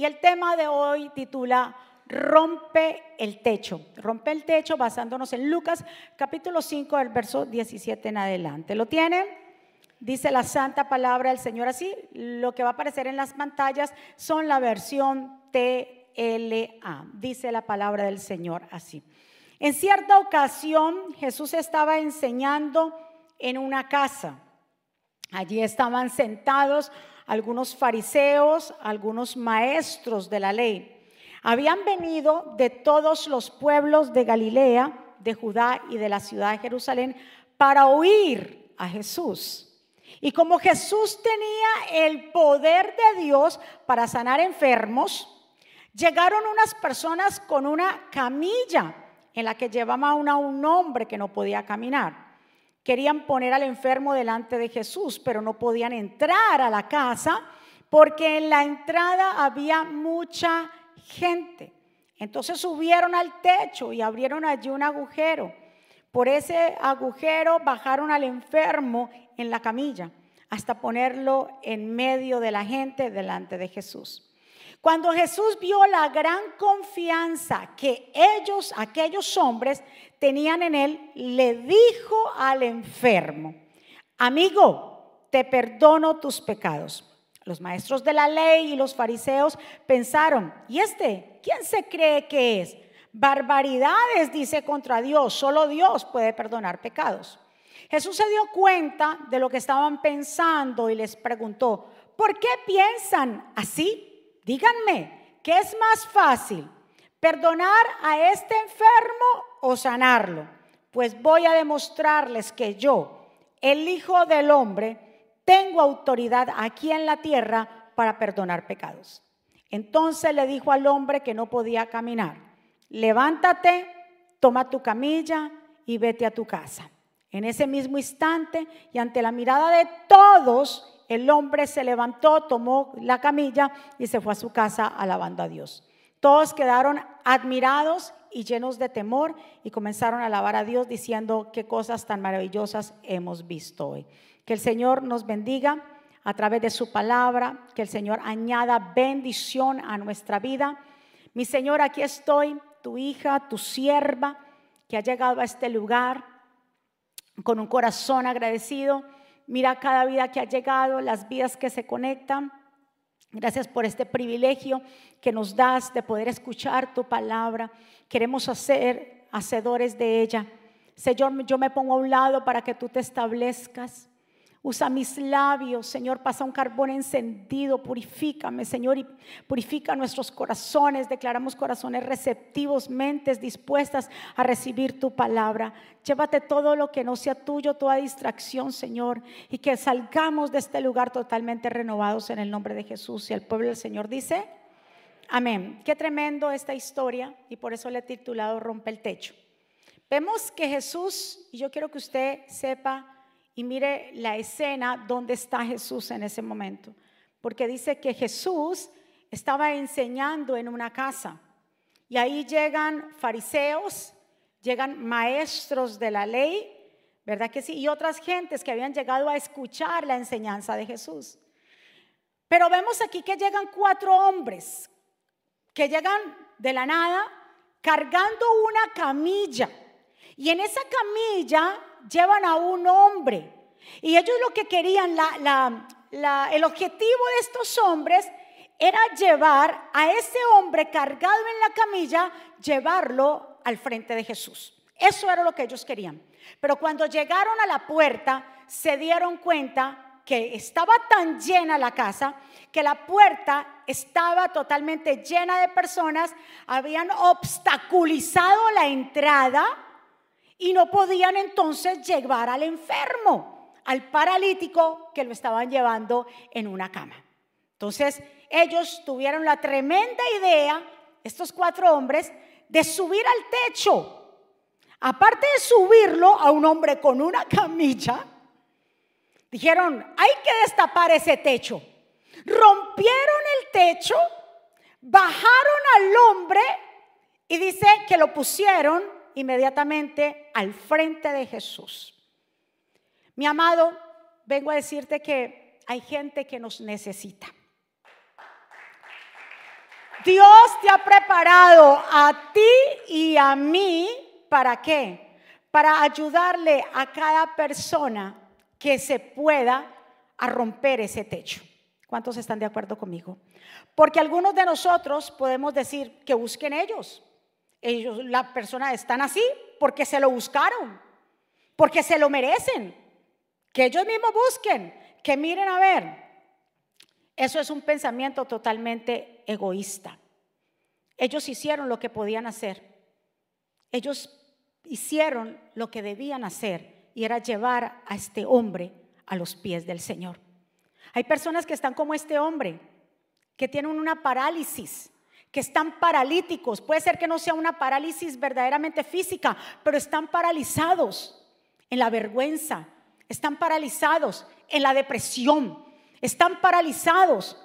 y el tema de hoy titula Rompe el techo. Rompe el techo basándonos en Lucas capítulo 5 del verso 17 en adelante. ¿Lo tienen? Dice la santa palabra del Señor así. Lo que va a aparecer en las pantallas son la versión TLA. Dice la palabra del Señor así. En cierta ocasión Jesús estaba enseñando en una casa. Allí estaban sentados algunos fariseos, algunos maestros de la ley. Habían venido de todos los pueblos de Galilea, de Judá y de la ciudad de Jerusalén para oír a Jesús. Y como Jesús tenía el poder de Dios para sanar enfermos, llegaron unas personas con una camilla en la que llevaba una, un hombre que no podía caminar. Querían poner al enfermo delante de Jesús, pero no podían entrar a la casa porque en la entrada había mucha gente. Entonces subieron al techo y abrieron allí un agujero. Por ese agujero bajaron al enfermo en la camilla hasta ponerlo en medio de la gente delante de Jesús. Cuando Jesús vio la gran confianza que ellos, aquellos hombres, tenían en él, le dijo al enfermo, amigo, te perdono tus pecados. Los maestros de la ley y los fariseos pensaron, ¿y este quién se cree que es? Barbaridades dice contra Dios, solo Dios puede perdonar pecados. Jesús se dio cuenta de lo que estaban pensando y les preguntó, ¿por qué piensan así? Díganme, ¿qué es más fácil? ¿Perdonar a este enfermo o sanarlo? Pues voy a demostrarles que yo, el Hijo del Hombre, tengo autoridad aquí en la tierra para perdonar pecados. Entonces le dijo al hombre que no podía caminar, levántate, toma tu camilla y vete a tu casa. En ese mismo instante y ante la mirada de todos, el hombre se levantó, tomó la camilla y se fue a su casa alabando a Dios. Todos quedaron admirados y llenos de temor y comenzaron a alabar a Dios diciendo qué cosas tan maravillosas hemos visto hoy. Que el Señor nos bendiga a través de su palabra, que el Señor añada bendición a nuestra vida. Mi Señor, aquí estoy, tu hija, tu sierva, que ha llegado a este lugar con un corazón agradecido Mira cada vida que ha llegado, las vidas que se conectan. Gracias por este privilegio que nos das de poder escuchar tu palabra. Queremos ser hacedores de ella. Señor, yo me pongo a un lado para que tú te establezcas. Usa mis labios, Señor, pasa un carbón encendido, purifícame, Señor, y purifica nuestros corazones. Declaramos corazones receptivos, mentes dispuestas a recibir tu palabra. Llévate todo lo que no sea tuyo, toda distracción, Señor, y que salgamos de este lugar totalmente renovados en el nombre de Jesús. Y el pueblo del Señor dice, amén. Qué tremendo esta historia, y por eso le he titulado Rompe el techo. Vemos que Jesús, y yo quiero que usted sepa, y mire la escena donde está Jesús en ese momento. Porque dice que Jesús estaba enseñando en una casa. Y ahí llegan fariseos, llegan maestros de la ley, ¿verdad que sí? Y otras gentes que habían llegado a escuchar la enseñanza de Jesús. Pero vemos aquí que llegan cuatro hombres que llegan de la nada cargando una camilla. Y en esa camilla llevan a un hombre. Y ellos lo que querían, el objetivo de estos hombres era llevar a ese hombre cargado en la camilla, llevarlo al frente de Jesús. Eso era lo que ellos querían. Pero cuando llegaron a la puerta, se dieron cuenta que estaba tan llena la casa que la puerta estaba totalmente llena de personas, habían obstaculizado la entrada y no podían entonces llevar al enfermo, al paralítico que lo estaban llevando en una cama. Entonces ellos tuvieron la tremenda idea, estos cuatro hombres, de subir al techo. Aparte de subirlo a un hombre con una camilla, dijeron, hay que destapar ese techo. Rompieron el techo, bajaron al hombre y dice que lo pusieron inmediatamente al frente de Jesús. Mi amado, vengo a decirte que hay gente que nos necesita. Dios te ha preparado a ti y a mí, ¿para qué? Para ayudarle a cada persona que se pueda a romper ese techo. ¿Cuántos están de acuerdo conmigo? Porque algunos de nosotros podemos decir que busquen ellos. Ellos, la persona están así porque se lo buscaron, porque se lo merecen. Que ellos mismos busquen, que miren a ver. Eso es un pensamiento totalmente egoísta. Ellos hicieron lo que podían hacer. Ellos hicieron lo que debían hacer y era llevar a este hombre a los pies del Señor. Hay personas que están como este hombre, que tienen una parálisis, que están paralíticos. Puede ser que no sea una parálisis verdaderamente física, pero están paralizados en la vergüenza, están paralizados en la depresión, están paralizados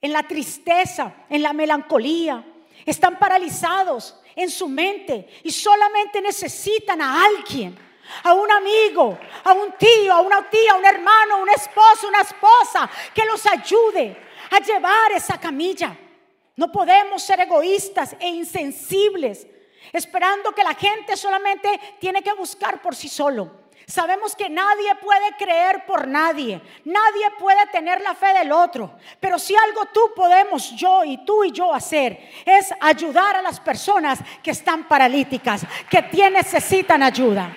en la tristeza, en la melancolía, están paralizados en su mente y solamente necesitan a alguien, a un amigo, a un tío, a una tía, a un hermano, a un esposo, una esposa que los ayude a llevar esa camilla. No podemos ser egoístas e insensibles, esperando que la gente solamente tiene que buscar por sí solo. Sabemos que nadie puede creer por nadie, nadie puede tener la fe del otro, pero si algo tú podemos, yo y tú y yo hacer, es ayudar a las personas que están paralíticas, que necesitan ayuda.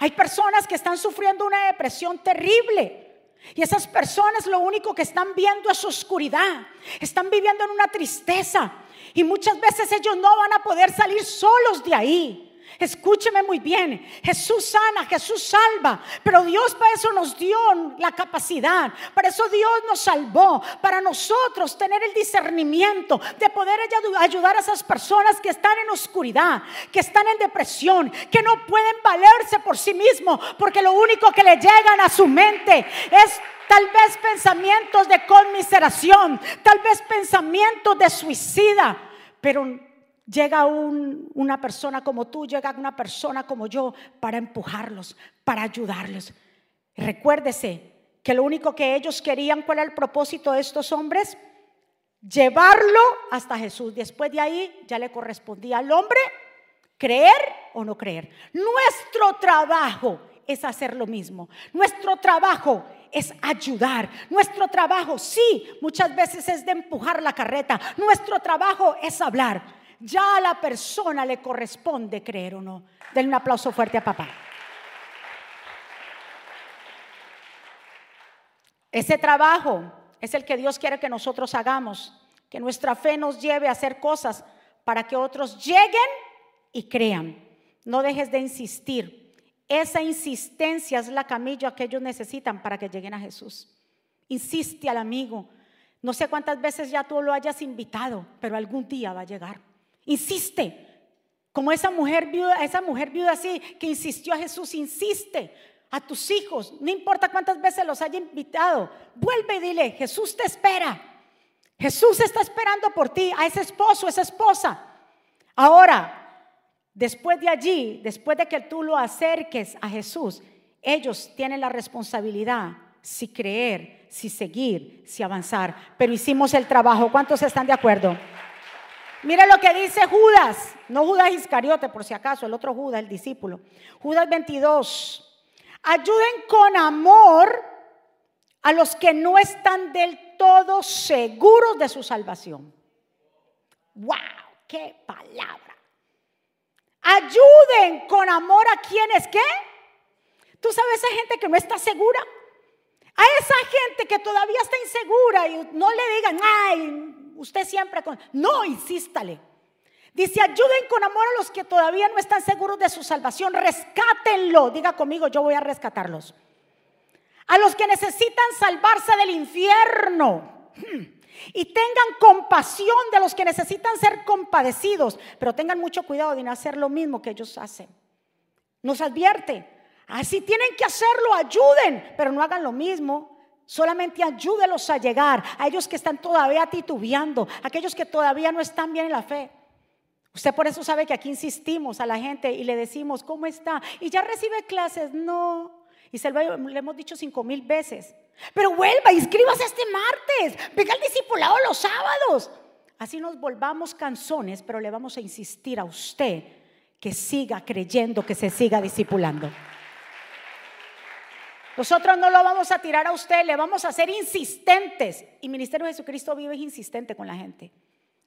Hay personas que están sufriendo una depresión terrible. Y esas personas lo único que están viendo es oscuridad. Están viviendo en una tristeza. Y muchas veces ellos no van a poder salir solos de ahí. Escúcheme muy bien, Jesús sana, Jesús salva, pero Dios para eso nos dio la capacidad, para eso Dios nos salvó, para nosotros tener el discernimiento de poder ayudar a esas personas que están en oscuridad, que están en depresión, que no pueden valerse por sí mismos, porque lo único que le llegan a su mente es tal vez pensamientos de conmiseración, tal vez pensamientos de suicida, pero Llega una persona como tú, llega una persona como yo para empujarlos, para ayudarlos. Recuérdese que lo único que ellos querían, ¿cuál era el propósito de estos hombres? Llevarlo hasta Jesús. Después de ahí ya le correspondía al hombre creer o no creer. Nuestro trabajo es hacer lo mismo. Nuestro trabajo es ayudar. Nuestro trabajo, sí, muchas veces es de empujar la carreta. Nuestro trabajo es hablar ya a la persona le corresponde creer o no. Denle un aplauso fuerte a papá. Ese trabajo es el que Dios quiere que nosotros hagamos, que nuestra fe nos lleve a hacer cosas para que otros lleguen y crean. No dejes de insistir. Esa insistencia es la camilla que ellos necesitan para que lleguen a Jesús. Insiste al amigo. No sé cuántas veces ya tú lo hayas invitado, pero algún día va a llegar. Insiste. Como esa mujer viuda, esa mujer viuda así que insistió a Jesús, insiste a tus hijos, no importa cuántas veces los haya invitado, vuelve y dile, Jesús te espera. Jesús está esperando por ti, a ese esposo, esa esposa. Ahora, después de allí, después de que tú lo acerques a Jesús, ellos tienen la responsabilidad si creer, si seguir, si avanzar. Pero hicimos el trabajo. ¿Cuántos están de acuerdo? Mire lo que dice Judas, no Judas Iscariote por si acaso, el otro Judas, el discípulo. Judas 22. Ayuden con amor a los que no están del todo seguros de su salvación. ¡Wow! ¡Qué palabra! Ayuden con amor a quienes, ¿qué? Tú sabes esa gente que no está segura. A esa gente que todavía está insegura y no le digan, ay, usted siempre con... No, insístale. Dice, ayuden con amor a los que todavía no están seguros de su salvación, rescátenlo. Diga conmigo, yo voy a rescatarlos. A los que necesitan salvarse del infierno. Hmm. Y tengan compasión de los que necesitan ser compadecidos, pero tengan mucho cuidado de no hacer lo mismo que ellos hacen. Nos advierte, así tienen que hacerlo, ayuden, pero no hagan lo mismo. Solamente ayúdelos a llegar, a ellos que están todavía titubeando, aquellos que todavía no están bien en la fe. Usted por eso sabe que aquí insistimos a la gente y le decimos, ¿cómo está? Y ya recibe clases, no. Y se lo le hemos dicho cinco mil veces. Pero vuelva, inscríbase este martes. Venga al discipulado los sábados. Así nos volvamos canzones, pero le vamos a insistir a usted que siga creyendo, que se siga discipulando. Nosotros no lo vamos a tirar a usted, le vamos a ser insistentes. Y Ministerio de Jesucristo vive insistente con la gente.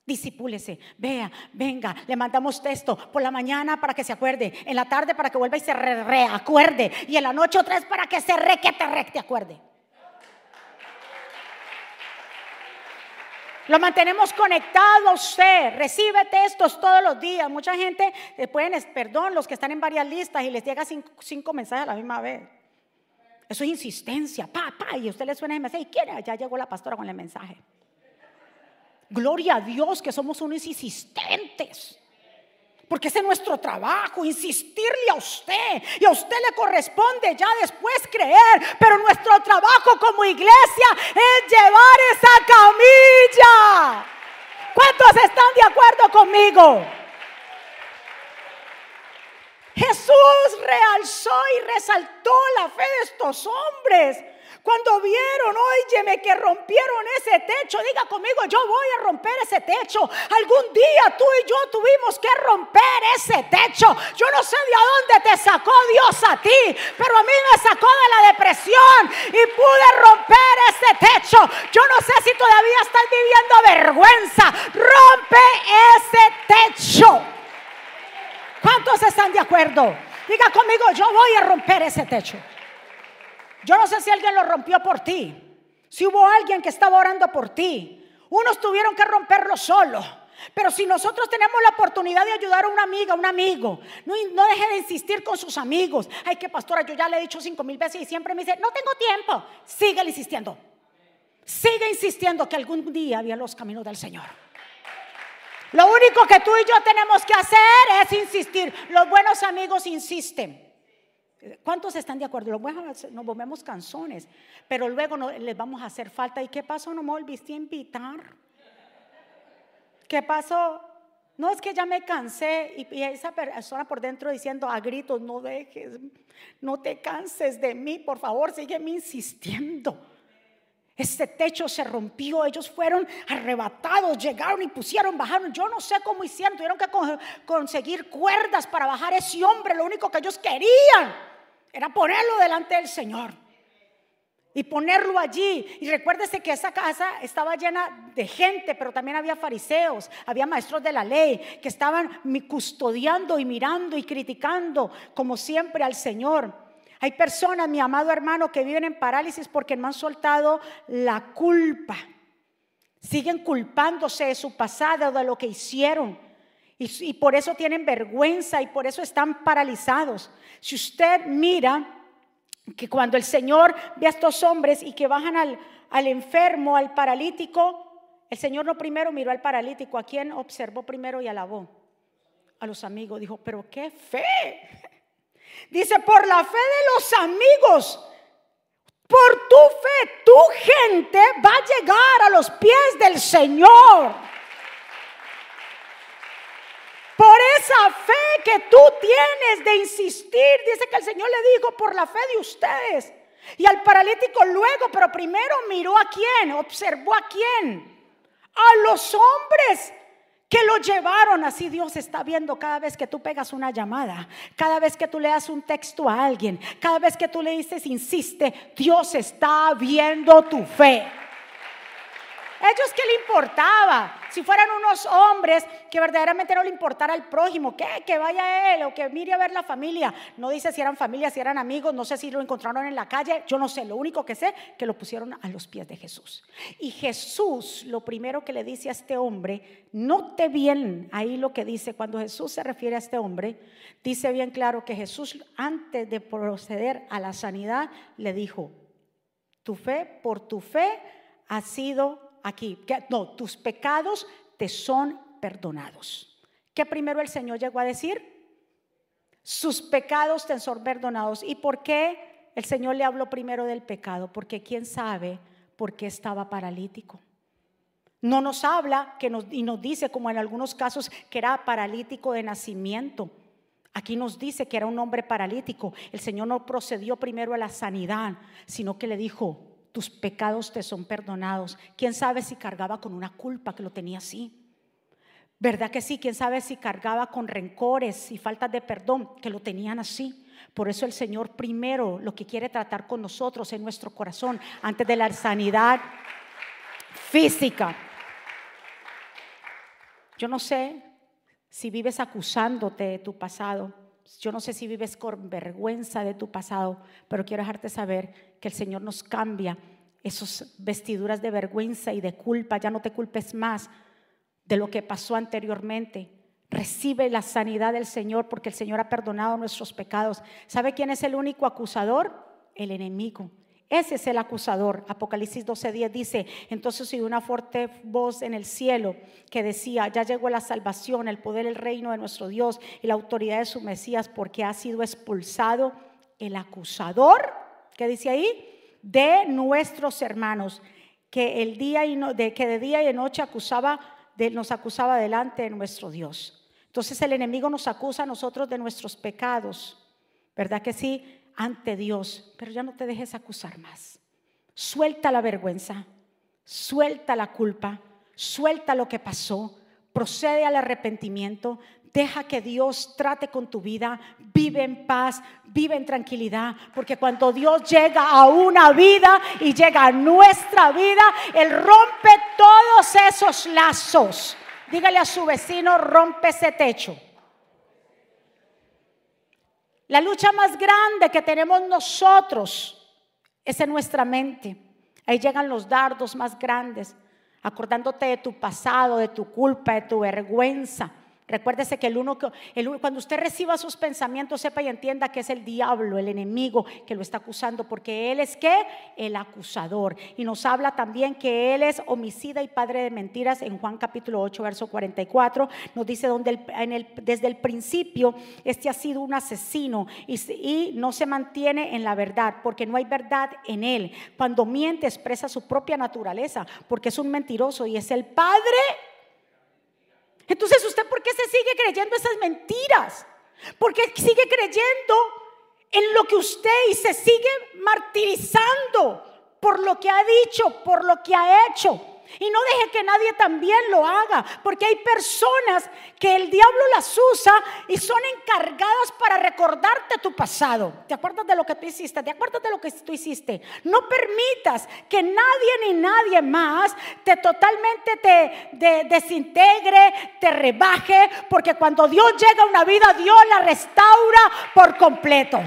Disipúlese, vea, venga, le mandamos texto por la mañana para que se acuerde, en la tarde para que vuelva y se reacuerde, y en la noche otra vez para que se requete, recte acuerde. Lo mantenemos conectado a usted. Recibe textos todos los días. Mucha gente, le pueden, perdón, los que están en varias listas y les llega cinco, mensajes a la misma vez. Eso es insistencia. Pa, y usted le suena el mensaje y quiere, ya llegó la pastora con el mensaje. Gloria a Dios que somos unos insistentes. Porque ese es nuestro trabajo, insistirle a usted. Y a usted le corresponde ya después creer. Pero nuestro trabajo como iglesia es llevar esa camilla. ¿Cuántos están de acuerdo conmigo? Jesús realzó y resaltó la fe de estos hombres. Cuando vieron, óyeme, que rompieron ese techo, diga conmigo, yo voy a romper ese techo. Algún día tú y yo tuvimos que romper ese techo. Yo no sé de dónde te sacó Dios a ti, pero a mí me sacó de la depresión y pude romper ese techo. Yo no sé si todavía estás viviendo vergüenza. Rompe ese techo. ¿Cuántos están de acuerdo? Diga conmigo, yo voy a romper ese techo. Yo no sé si alguien lo rompió por ti. Si hubo alguien que estaba orando por ti. Unos tuvieron que romperlo solo. Pero si nosotros tenemos la oportunidad de ayudar a una amiga, un amigo, no, deje de insistir con sus amigos. Ay, que pastora, yo ya le he dicho cinco mil veces y siempre me dice, no tengo tiempo. Sigue insistiendo. Sigue insistiendo que algún día había los caminos del Señor. Lo único que tú y yo tenemos que hacer es insistir. Los buenos amigos insisten. ¿Cuántos están de acuerdo? Nos volvemos canzones, pero luego no, les vamos a hacer falta. ¿Y qué pasó? No me volviste a invitar. ¿Qué pasó? No es que ya me cansé y, esa persona por dentro diciendo a gritos, no dejes, no te canses de mí, por favor, sígueme insistiendo. Ese techo se rompió, ellos fueron arrebatados, llegaron y pusieron, bajaron. Yo no sé cómo hicieron, tuvieron que conseguir cuerdas para bajar ese hombre, lo único que ellos querían era ponerlo delante del Señor y ponerlo allí. Y recuérdese que esa casa estaba llena de gente, pero también había fariseos, había maestros de la ley que estaban custodiando y mirando y criticando, como siempre, al Señor. Hay personas, mi amado hermano, que viven en parálisis porque no han soltado la culpa. Siguen culpándose de su pasado, de lo que hicieron. Y, por eso tienen vergüenza y por eso están paralizados. Si usted mira que cuando el Señor ve a estos hombres y que bajan al, enfermo, al paralítico, el Señor no primero miró al paralítico, a quien observó primero y alabó. A los amigos dijo, pero qué fe. Dice, por la fe de los amigos, por tu fe, tu gente va a llegar a los pies del Señor. Por esa fe que tú tienes de insistir, dice que el Señor le dijo, por la fe de ustedes. Y al paralítico luego, pero primero miró a quién, observó a quién. A los hombres que lo llevaron. Así Dios está viendo cada vez que tú pegas una llamada, cada vez que tú le das un texto a alguien, cada vez que tú le dices, insiste, Dios está viendo tu fe. Ellos que le importaba, si fueran unos hombres que verdaderamente no le importara al prójimo, que, que vaya él o que mire a ver la familia. No dice si eran familia, si eran amigos, no sé si lo encontraron en la calle, yo no sé, lo único que sé que lo pusieron a los pies de Jesús. Y Jesús lo primero que le dice a este hombre, note bien ahí lo que dice, cuando Jesús se refiere a este hombre, dice bien claro que Jesús antes de proceder a la sanidad le dijo, tu fe, por tu fe ha sido aquí, que, no, tus pecados te son perdonados. ¿Qué primero el Señor llegó a decir? Sus pecados te son perdonados. ¿Y por qué el Señor le habló primero del pecado? Porque quién sabe por qué estaba paralítico. No nos habla que nos, y nos dice, como en algunos casos, que era paralítico de nacimiento. Aquí nos dice que era un hombre paralítico. El Señor no procedió primero a la sanidad, sino que le dijo, tus pecados te son perdonados. ¿Quién sabe si cargaba con una culpa que lo tenía así? ¿Verdad que sí? ¿Quién sabe si cargaba con rencores y faltas de perdón que lo tenían así? Por eso el Señor primero lo que quiere tratar con nosotros en nuestro corazón, antes de la sanidad física. Yo no sé si vives acusándote de tu pasado. Yo no sé si vives con vergüenza de tu pasado, pero quiero dejarte saber que el Señor nos cambia esas vestiduras de vergüenza y de culpa. Ya no te culpes más de lo que pasó anteriormente. Recibe la sanidad del Señor porque el Señor ha perdonado nuestros pecados. ¿Sabe quién es el único acusador? El enemigo. Ese es el acusador. Apocalipsis 12:10 dice, entonces oí una fuerte voz en el cielo que decía, ya llegó la salvación, el poder, el reino de nuestro Dios y la autoridad de su Mesías porque ha sido expulsado el acusador, ¿qué dice ahí? De nuestros hermanos, que, el día y de, que de día y de noche acusaba, de, nos acusaba delante de nuestro Dios. Entonces el enemigo nos acusa a nosotros de nuestros pecados, ¿verdad que sí? Ante Dios, pero ya no te dejes acusar más. Suelta la vergüenza, suelta la culpa, suelta lo que pasó, procede al arrepentimiento, deja que Dios trate con tu vida, vive en paz, vive en tranquilidad, porque cuando Dios llega a una vida y llega a nuestra vida, Él rompe todos esos lazos. Dígale a su vecino, rompe ese techo. La lucha más grande que tenemos nosotros es en nuestra mente. Ahí llegan los dardos más grandes, acordándote de tu pasado, de tu culpa, de tu vergüenza Recuérdese que el uno, cuando usted reciba sus pensamientos, sepa y entienda que es el diablo, el enemigo que lo está acusando, porque él es que el acusador. Y nos habla también que él es homicida y padre de mentiras en Juan capítulo 8, verso 44. Nos dice donde en el, desde el principio este ha sido un asesino y, y no se mantiene en la verdad, porque no hay verdad en él. Cuando miente expresa su propia naturaleza, porque es un mentiroso y es el padre entonces, ¿usted por qué se sigue creyendo esas mentiras? ¿Por qué sigue creyendo en lo que usted y se sigue martirizando por lo que ha dicho, por lo que ha hecho? Y no deje que nadie también lo haga, porque hay personas que el diablo las usa y son encargadas para recordarte tu pasado. ¿Te acuerdas de lo que tú hiciste? ¿Te acuerdas de lo que tú hiciste? No permitas que nadie ni nadie más te totalmente te desintegre, te rebaje, porque cuando Dios llega a una vida, Dios la restaura por completo.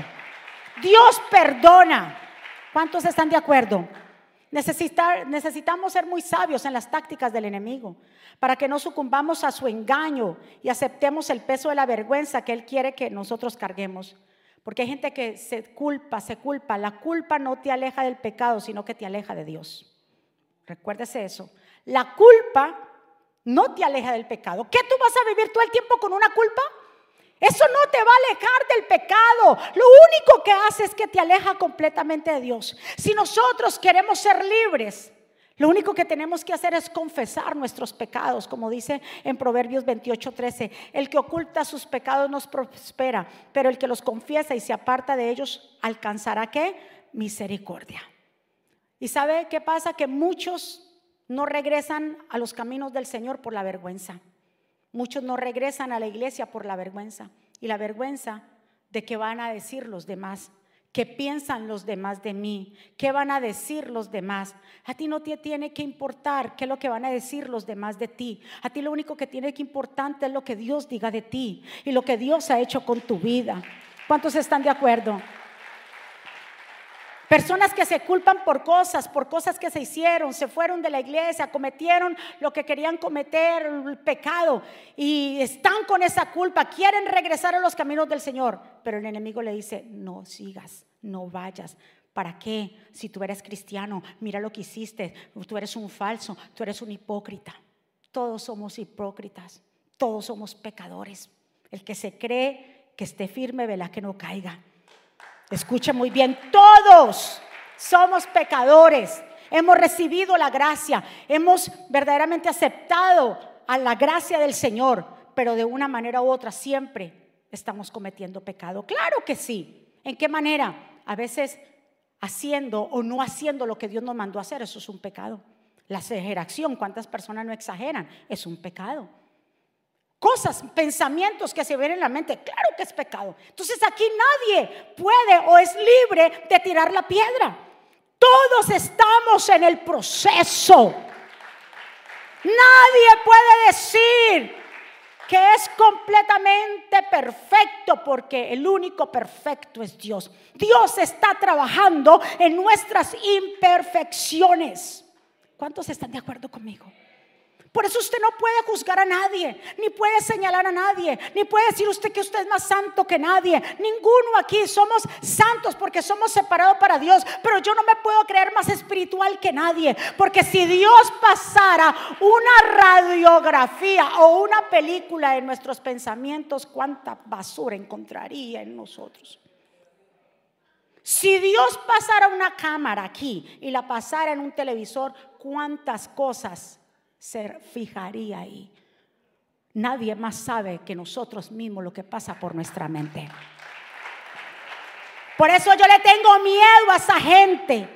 Dios perdona. ¿Cuántos están de acuerdo? Necesitamos ser muy sabios en las tácticas del enemigo para que no sucumbamos a su engaño y aceptemos el peso de la vergüenza que él quiere que nosotros carguemos. Porque hay gente que se culpa, se culpa. La culpa no te aleja del pecado, sino que te aleja de Dios. Recuérdese eso. La culpa no te aleja del pecado. ¿Qué tú vas a vivir todo el tiempo con una culpa? Eso no te va a alejar del pecado. Lo único que hace es que te aleja completamente de Dios. Si nosotros queremos ser libres, lo único que tenemos que hacer es confesar nuestros pecados, como dice en Proverbios 28:13. El que oculta sus pecados no prospera, pero el que los confiesa y se aparta de ellos alcanzará qué? Misericordia. ¿Y sabe qué pasa? Que muchos no regresan a los caminos del Señor por la vergüenza. Muchos no regresan a la iglesia por la vergüenza. Y la vergüenza de qué van a decir los demás. ¿Qué piensan los demás de mí? ¿Qué van a decir los demás? A ti no te tiene que importar qué es lo que van a decir los demás de ti. A ti lo único que tiene que importar es lo que Dios diga de ti y lo que Dios ha hecho con tu vida. ¿Cuántos están de acuerdo? Personas que se culpan por cosas, por cosas que se hicieron, se fueron de la iglesia, cometieron lo que querían cometer, el pecado, y están con esa culpa, quieren regresar a los caminos del Señor. Pero el enemigo le dice, no sigas, no vayas. ¿Para qué? Si tú eres cristiano, mira lo que hiciste, tú eres un falso, tú eres un hipócrita. Todos somos hipócritas, todos somos pecadores. El que se cree que esté firme, vela que no caiga. Escucha muy bien, todos somos pecadores. Hemos recibido la gracia, hemos verdaderamente aceptado a la gracia del Señor, pero de una manera u otra siempre estamos cometiendo pecado. Claro que sí. ¿En qué manera? A veces haciendo o no haciendo lo que Dios nos mandó a hacer, eso es un pecado. La exageración, ¿cuántas personas no exageran? Es un pecado. Cosas, pensamientos que se ven en la mente, claro que es pecado. Entonces aquí nadie puede o es libre de tirar la piedra. Todos estamos en el proceso. Nadie puede decir que es completamente perfecto porque el único perfecto es Dios. Dios está trabajando en nuestras imperfecciones. ¿Cuántos están de acuerdo conmigo? Por eso usted no puede juzgar a nadie, ni puede señalar a nadie, ni puede decir usted que usted es más santo que nadie. Ninguno aquí somos santos porque somos separados para Dios. Pero yo no me puedo creer más espiritual que nadie. Porque si Dios pasara una radiografía o una película de nuestros pensamientos, cuánta basura encontraría en nosotros. Si Dios pasara una cámara aquí y la pasara en un televisor, cuántas cosas se fijaría ahí. Nadie más sabe que nosotros mismos lo que pasa por nuestra mente. Por eso yo le tengo miedo a esa gente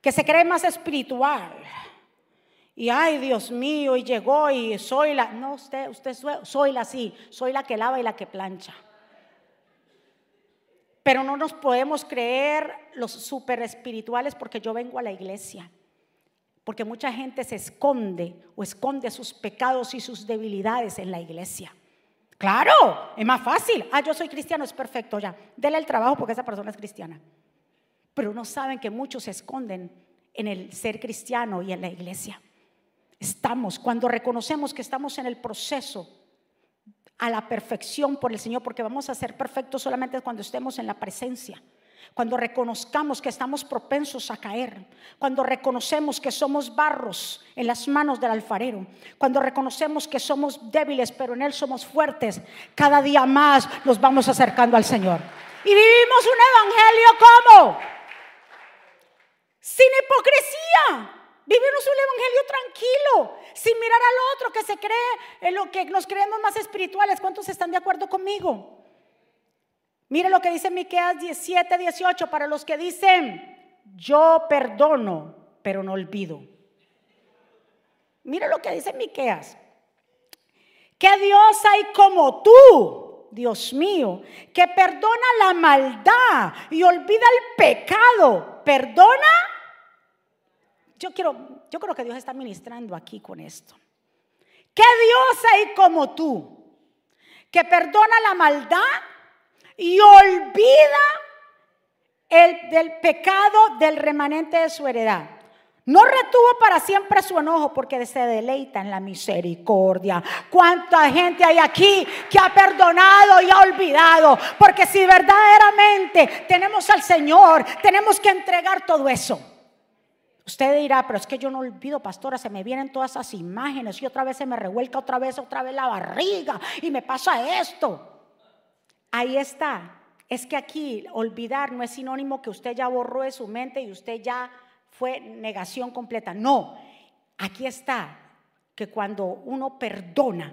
que se cree más espiritual. Y ay, Dios mío, y llegó y soy la, no usted, usted soy la sí, soy la que lava y la que plancha. Pero no nos podemos creer los super espirituales porque yo vengo a la iglesia. Porque mucha gente se esconde o esconde sus pecados y sus debilidades en la iglesia. Claro, es más fácil. Ah, yo soy cristiano, es perfecto ya. Dele el trabajo porque esa persona es cristiana. Pero no saben que muchos se esconden en el ser cristiano y en la iglesia. Estamos, cuando reconocemos que estamos en el proceso a la perfección por el Señor, porque vamos a ser perfectos solamente cuando estemos en la presencia cuando reconozcamos que estamos propensos a caer, cuando reconocemos que somos barros en las manos del alfarero, cuando reconocemos que somos débiles, pero en Él somos fuertes, cada día más nos vamos acercando al Señor. Y vivimos un evangelio como sin hipocresía. Vivimos un evangelio tranquilo, sin mirar al otro que se cree en lo que nos creemos más espirituales. ¿Cuántos están de acuerdo conmigo? Mire lo que dice Miqueas 17, 18 para los que dicen, yo perdono, pero no olvido. Mire lo que dice Miqueas. Que Dios hay como tú, Dios mío, que perdona la maldad y olvida el pecado. ¿Perdona? Yo quiero, yo creo que Dios está ministrando aquí con esto. Que Dios hay como tú, que perdona la maldad y olvida el del pecado del remanente de su heredad. No retuvo para siempre su enojo porque se deleita en la misericordia. ¿Cuánta gente hay aquí que ha perdonado y ha olvidado? Porque si verdaderamente tenemos al Señor, tenemos que entregar todo eso. Usted dirá, pero es que yo no olvido, pastora, se me vienen todas esas imágenes y otra vez se me revuelca otra vez, otra vez la barriga y me pasa esto. Ahí está. Es que aquí olvidar no es sinónimo que usted ya borró de su mente y usted ya fue negación completa. No, aquí está que cuando uno perdona,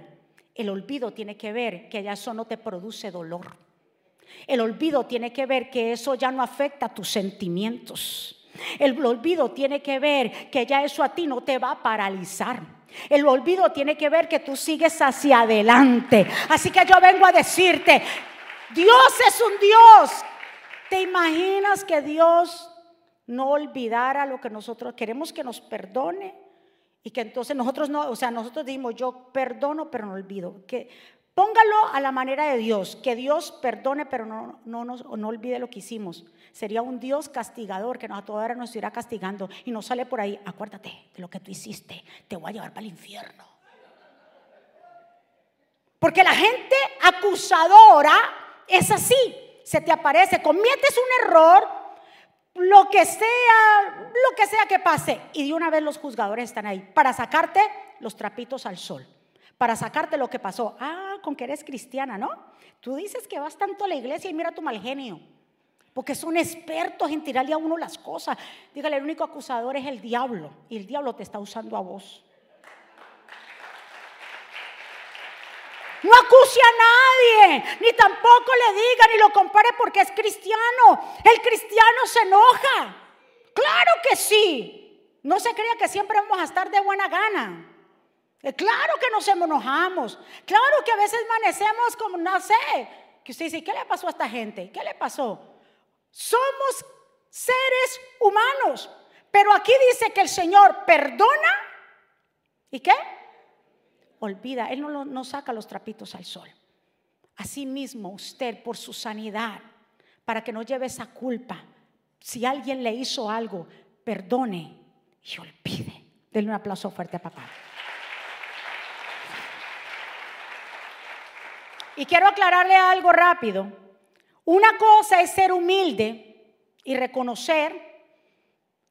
el olvido tiene que ver que ya eso no te produce dolor. El olvido tiene que ver que eso ya no afecta tus sentimientos. El olvido tiene que ver que ya eso a ti no te va a paralizar. El olvido tiene que ver que tú sigues hacia adelante. Así que yo vengo a decirte, Dios es un Dios. ¿Te imaginas que Dios no olvidara lo que nosotros queremos que nos perdone? Y que entonces nosotros no, o sea, nosotros dimos, yo perdono, pero no olvido. Que póngalo a la manera de Dios, que Dios perdone, pero no, no, no olvide lo que hicimos. Sería un Dios castigador que nos, a toda hora nos irá castigando y nos sale por ahí, acuérdate de lo que tú hiciste, te voy a llevar para el infierno. Porque la gente acusadora es así, se te aparece, cometes un error, lo que sea, lo que sea que pase, y de una vez los juzgadores están ahí para sacarte los trapitos al sol, para sacarte lo que pasó. Ah, con que eres cristiana, ¿no? Tú dices que vas tanto a la iglesia y mira tu mal genio. Porque son expertos en tirarle a uno las cosas. Dígale, el único acusador es el diablo. Y el diablo te está usando a vos. No acuse a nadie, ni tampoco le diga, ni lo compare porque es cristiano. El cristiano se enoja. Claro que sí. No se crea que siempre vamos a estar de buena gana. Eh, claro que nos enojamos. Claro que a veces amanecemos como, no sé, que usted dice, ¿qué le pasó a esta gente? ¿Qué le pasó? Somos seres humanos. Pero aquí dice que el Señor perdona. ¿Y qué? Olvida. Él no, saca los trapitos al sol. Asimismo, usted por su sanidad, para que no lleve esa culpa, si alguien le hizo algo, perdone y olvide. Denle un aplauso fuerte a papá. Y quiero aclararle algo rápido. Una cosa es ser humilde y reconocer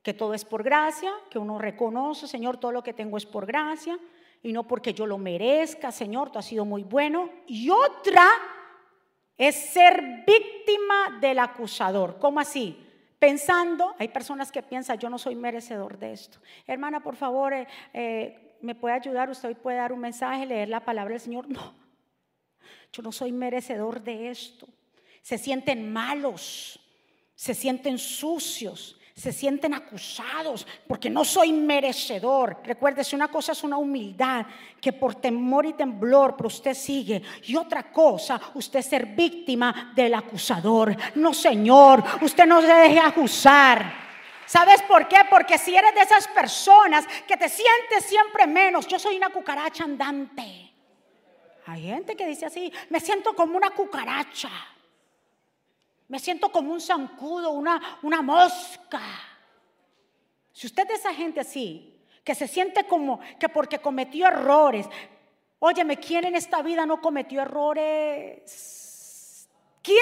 que todo es por gracia, que uno reconoce, Señor, todo lo que tengo es por gracia y no porque yo lo merezca, Señor, tú has sido muy bueno. Y otra es ser víctima del acusador. ¿Cómo así? Pensando, hay personas que piensan, yo no soy merecedor de esto. Hermana, por favor, eh, eh, ¿me puede ayudar? Usted hoy puede dar un mensaje, leer la palabra del Señor. No, yo no soy merecedor de esto. Se sienten malos, se sienten sucios, se sienten acusados porque no soy merecedor. Recuérdese, una cosa es una humildad que por temor y temblor, pero usted sigue. Y otra cosa, usted ser víctima del acusador. No, Señor, usted no se deje acusar. ¿Sabes por qué? Porque si eres de esas personas que te sientes siempre menos, yo soy una cucaracha andante. Hay gente que dice así, me siento como una cucaracha. Me siento como un zancudo, una, una mosca. Si usted es esa gente así, que se siente como que porque cometió errores, óyeme, ¿quién en esta vida no cometió errores? ¿Quién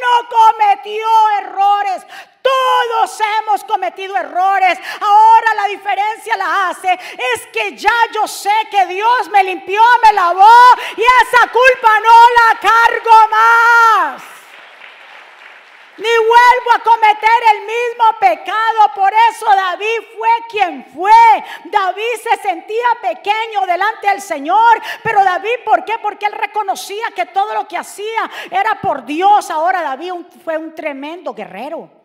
no cometió errores? Todos hemos cometido errores. Ahora la diferencia la hace es que ya yo sé que Dios me limpió, me lavó y esa culpa no la cargo más ni vuelvo a cometer el mismo pecado. Por eso David fue quien fue. David se sentía pequeño delante del Señor. Pero David, ¿por qué? Porque él reconocía que todo lo que hacía era por Dios. Ahora David fue un tremendo guerrero.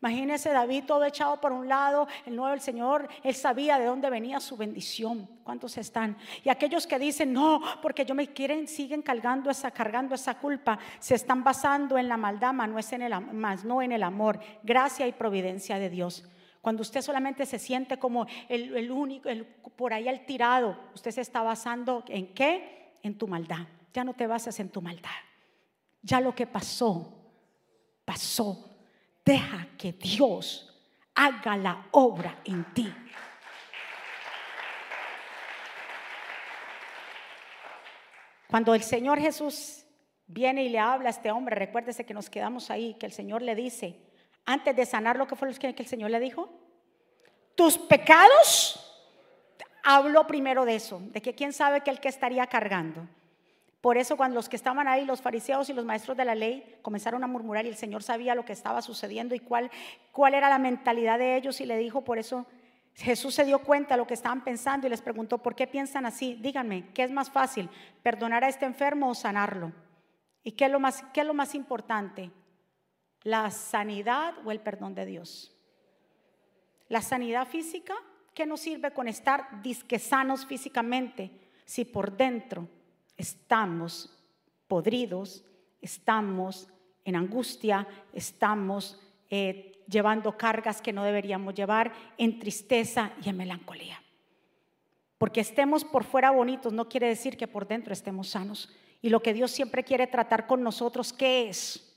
Imagínese David todo echado por un lado, el nuevo del Señor, él sabía de dónde venía su bendición. ¿Cuántos están? Y aquellos que dicen, no, porque yo me quieren, siguen cargando esa, cargando esa culpa, se están basando en la maldad, más no, es en el, más no en el amor, gracia y providencia de Dios. Cuando usted solamente se siente como el, el único, el, por ahí el tirado, usted se está basando en qué? En tu maldad. Ya no te basas en tu maldad. Ya lo que pasó, pasó Deja que Dios haga la obra en ti. Cuando el Señor Jesús viene y le habla a este hombre, recuérdese que nos quedamos ahí, que el Señor le dice, antes de sanar lo que fue lo que el Señor le dijo, tus pecados, habló primero de eso, de que quién sabe que el que estaría cargando. Por eso cuando los que estaban ahí, los fariseos y los maestros de la ley, comenzaron a murmurar y el Señor sabía lo que estaba sucediendo y cuál, cuál era la mentalidad de ellos y le dijo, por eso Jesús se dio cuenta de lo que estaban pensando y les preguntó, ¿por qué piensan así? Díganme, ¿qué es más fácil? ¿Perdonar a este enfermo o sanarlo? ¿Y qué es lo más, qué es lo más importante? ¿La sanidad o el perdón de Dios? La sanidad física, ¿qué nos sirve con estar disque sanos físicamente si por dentro estamos podridos, estamos en angustia, estamos eh, llevando cargas que no deberíamos llevar, en tristeza y en melancolía. Porque estemos por fuera bonitos no quiere decir que por dentro estemos sanos. Y lo que Dios siempre quiere tratar con nosotros, ¿qué es?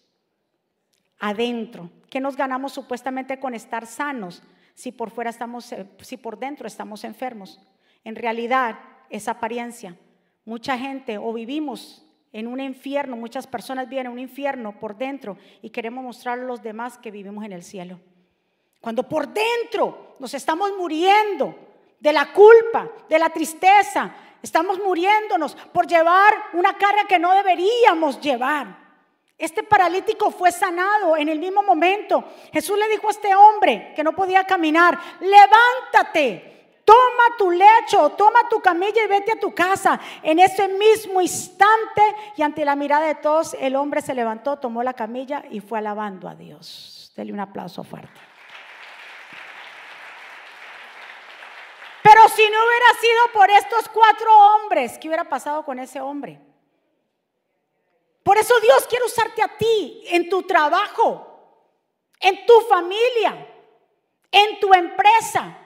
Adentro. ¿Qué nos ganamos supuestamente con estar sanos si por fuera estamos, eh, si por dentro estamos enfermos? En realidad es apariencia. Mucha gente o vivimos en un infierno, muchas personas viven en un infierno por dentro y queremos mostrar a los demás que vivimos en el cielo. Cuando por dentro nos estamos muriendo de la culpa, de la tristeza, estamos muriéndonos por llevar una carga que no deberíamos llevar. Este paralítico fue sanado en el mismo momento. Jesús le dijo a este hombre que no podía caminar, levántate, toma tu lecho, toma tu camilla y vete a tu casa. En ese mismo instante y ante la mirada de todos, el hombre se levantó, tomó la camilla y fue alabando a Dios. Dele un aplauso fuerte. Pero si no hubiera sido por estos cuatro hombres, ¿qué hubiera pasado con ese hombre? Por eso Dios quiere usarte a ti en tu trabajo, en tu familia, en tu empresa.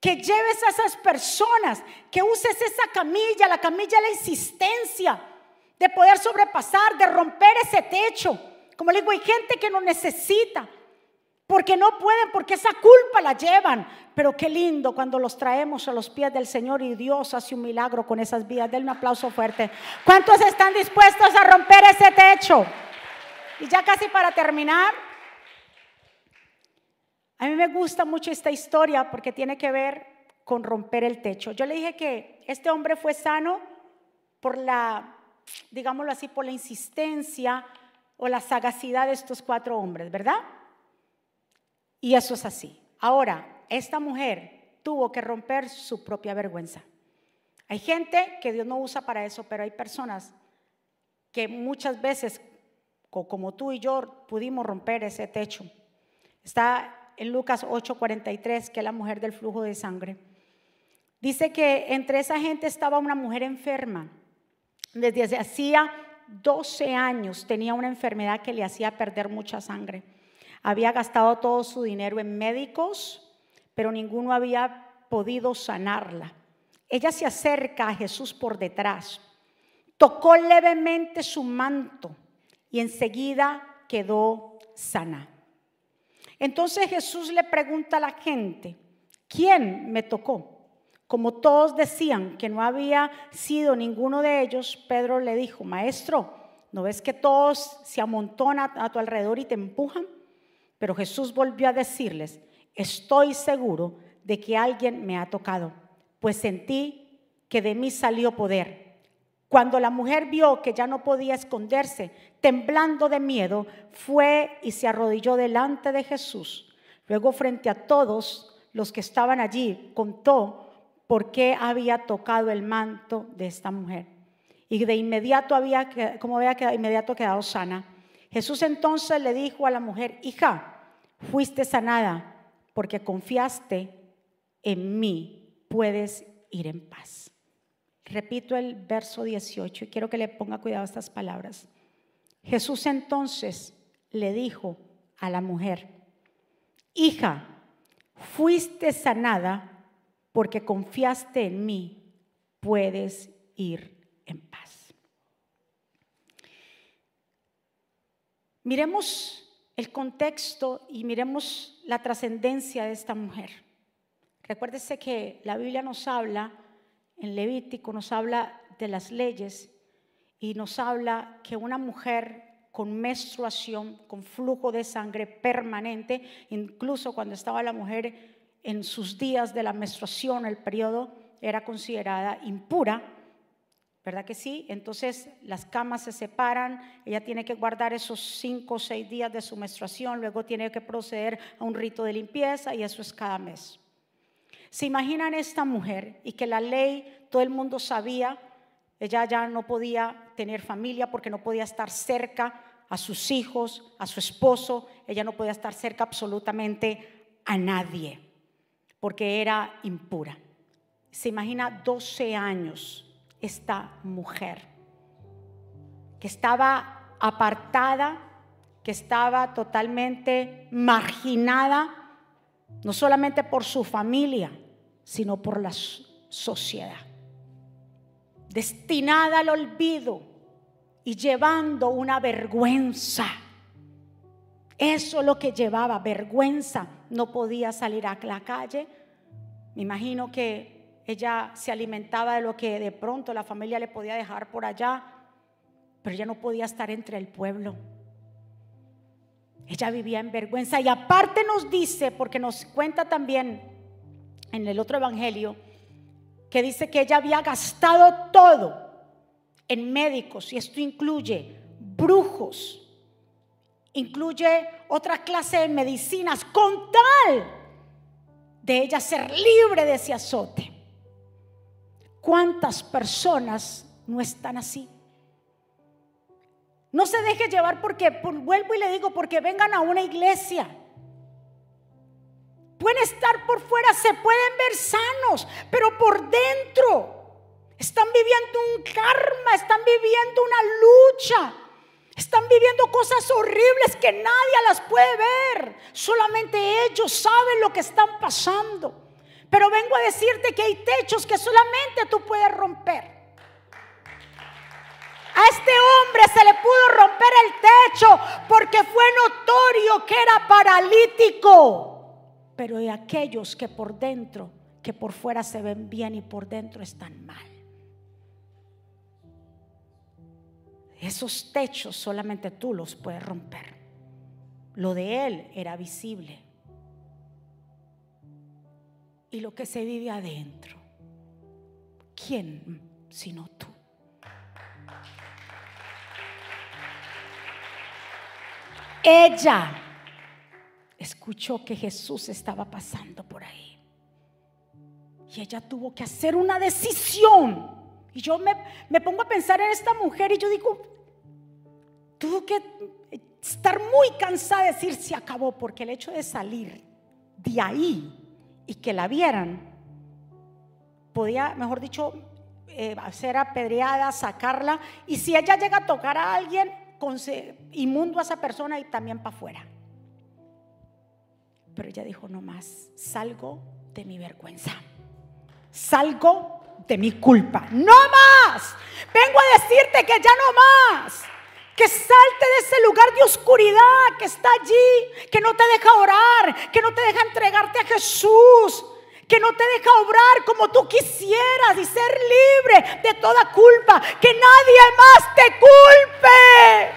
Que lleves a esas personas, que uses esa camilla, la camilla la insistencia de poder sobrepasar, de romper ese techo. Como le digo, hay gente que no necesita, porque no pueden, porque esa culpa la llevan. Pero qué lindo cuando los traemos a los pies del Señor y Dios hace un milagro con esas vidas. Denle un aplauso fuerte. ¿Cuántos están dispuestos a romper ese techo? Y ya casi para terminar, a mí me gusta mucho esta historia porque tiene que ver con romper el techo. Yo le dije que este hombre fue sano por la, digámoslo así, por la insistencia o la sagacidad de estos cuatro hombres, ¿verdad? Y eso es así. Ahora, esta mujer tuvo que romper su propia vergüenza. Hay gente que Dios no usa para eso, pero hay personas que muchas veces, como tú y yo, pudimos romper ese techo. Está en Lucas 8:43, que es la mujer del flujo de sangre. Dice que entre esa gente estaba una mujer enferma. Desde hacía 12 años tenía una enfermedad que le hacía perder mucha sangre. Había gastado todo su dinero en médicos, pero ninguno había podido sanarla. Ella se acerca a Jesús por detrás, tocó levemente su manto y enseguida quedó sana. Entonces Jesús le pregunta a la gente, ¿quién me tocó? Como todos decían que no había sido ninguno de ellos, Pedro le dijo, Maestro, ¿no ves que todos se amontonan a tu alrededor y te empujan? Pero Jesús volvió a decirles, estoy seguro de que alguien me ha tocado, pues sentí que de mí salió poder. Cuando la mujer vio que ya no podía esconderse, temblando de miedo, fue y se arrodilló delante de Jesús. Luego frente a todos los que estaban allí, contó por qué había tocado el manto de esta mujer. Y de inmediato había, como había inmediato quedado sana. Jesús entonces le dijo a la mujer, hija, fuiste sanada porque confiaste en mí, puedes ir en paz. Repito el verso 18 y quiero que le ponga cuidado estas palabras. Jesús entonces le dijo a la mujer, hija, fuiste sanada porque confiaste en mí, puedes ir en paz. Miremos el contexto y miremos la trascendencia de esta mujer. Recuérdese que la Biblia nos habla, en Levítico nos habla de las leyes y nos habla que una mujer con menstruación, con flujo de sangre permanente, incluso cuando estaba la mujer en sus días de la menstruación, el periodo, era considerada impura ¿verdad que sí? Entonces las camas se separan, ella tiene que guardar esos cinco o seis días de su menstruación, luego tiene que proceder a un rito de limpieza y eso es cada mes. ¿Se imaginan esta mujer y que la ley, todo el mundo sabía, ella ya no podía tener familia porque no podía estar cerca a sus hijos, a su esposo, ella no podía estar cerca absolutamente a nadie porque era impura. Se imagina 12 años esta mujer, que estaba apartada, que estaba totalmente marginada, no solamente por su familia, sino por la sociedad, destinada al olvido y llevando una vergüenza. Eso es lo que llevaba, vergüenza. No podía salir a la calle. Me imagino que ella se alimentaba de lo que de pronto la familia le podía dejar por allá, pero ella no podía estar entre el pueblo. Ella vivía en vergüenza y aparte nos dice, porque nos cuenta también en el otro evangelio, que dice que ella había gastado todo en médicos y esto incluye brujos, incluye otra clase de medicinas con tal de ella ser libre de ese azote. ¿Cuántas personas no están así? No se deje llevar porque, vuelvo y le digo, porque vengan a una iglesia. Pueden estar por fuera, se pueden ver sanos, pero por dentro están viviendo un karma, están viviendo una lucha, están viviendo cosas horribles que nadie las puede ver. Solamente ellos saben lo que están pasando. Pero vengo a decirte que hay techos que solamente tú puedes romper. A este hombre se le pudo romper el techo porque fue notorio que era paralítico. Pero hay aquellos que por dentro, que por fuera se ven bien y por dentro están mal. Esos techos solamente tú los puedes romper. Lo de él era visible. Y lo que se vive adentro, ¿quién sino tú? Ella escuchó que Jesús estaba pasando por ahí. Y ella tuvo que hacer una decisión. Y yo me, me, pongo a pensar en esta mujer y yo digo, tuvo que estar muy cansada de decir se acabó, porque el hecho de salir de ahí y que la vieran, podía, mejor dicho, eh, hacer apedreada, sacarla. Y si ella llega a tocar a alguien, inmundo a esa persona y también para afuera. Pero ella dijo, no más, salgo de mi vergüenza. Salgo de mi culpa. No más. Vengo a decirte que ya no más. Que salte de ese lugar de oscuridad que está allí, que no te deja orar, que no te deja entregarte a Jesús, que no te deja obrar como tú quisieras y ser libre de toda culpa, que nadie más te culpe.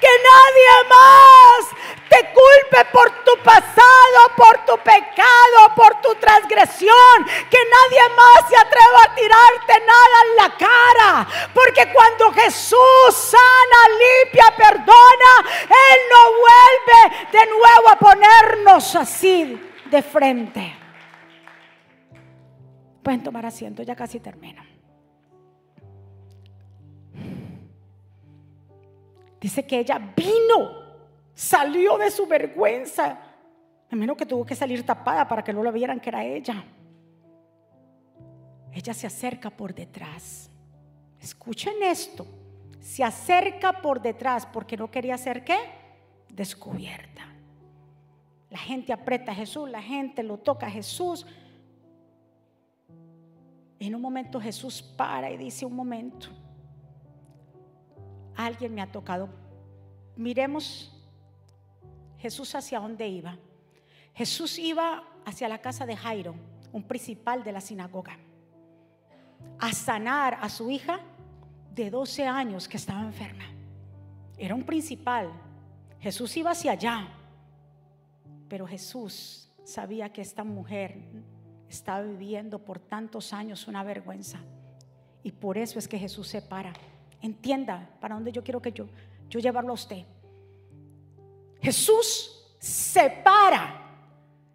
Que nadie más te culpe por tu pasado, por tu pecado, por tu transgresión. Que nadie más se atreva a tirarte nada en la cara. Porque cuando Jesús sana, limpia, perdona, Él no vuelve de nuevo a ponernos así de frente. Pueden tomar asiento, ya casi termino. Dice que ella vino, salió de su vergüenza. A menos que tuvo que salir tapada para que no lo vieran que era ella. Ella se acerca por detrás. Escuchen esto. Se acerca por detrás porque no quería ser qué? Descubierta. La gente aprieta a Jesús, la gente lo toca a Jesús. En un momento Jesús para y dice un momento alguien me ha tocado. Miremos Jesús hacia dónde iba. Jesús iba hacia la casa de Jairo, un principal de la sinagoga, a sanar a su hija de 12 años que estaba enferma. Era un principal. Jesús iba hacia allá, pero Jesús sabía que esta mujer estaba viviendo por tantos años una vergüenza. Y por eso es que Jesús se para. Entienda para dónde yo quiero que yo, yo llevarlo a usted. Jesús se para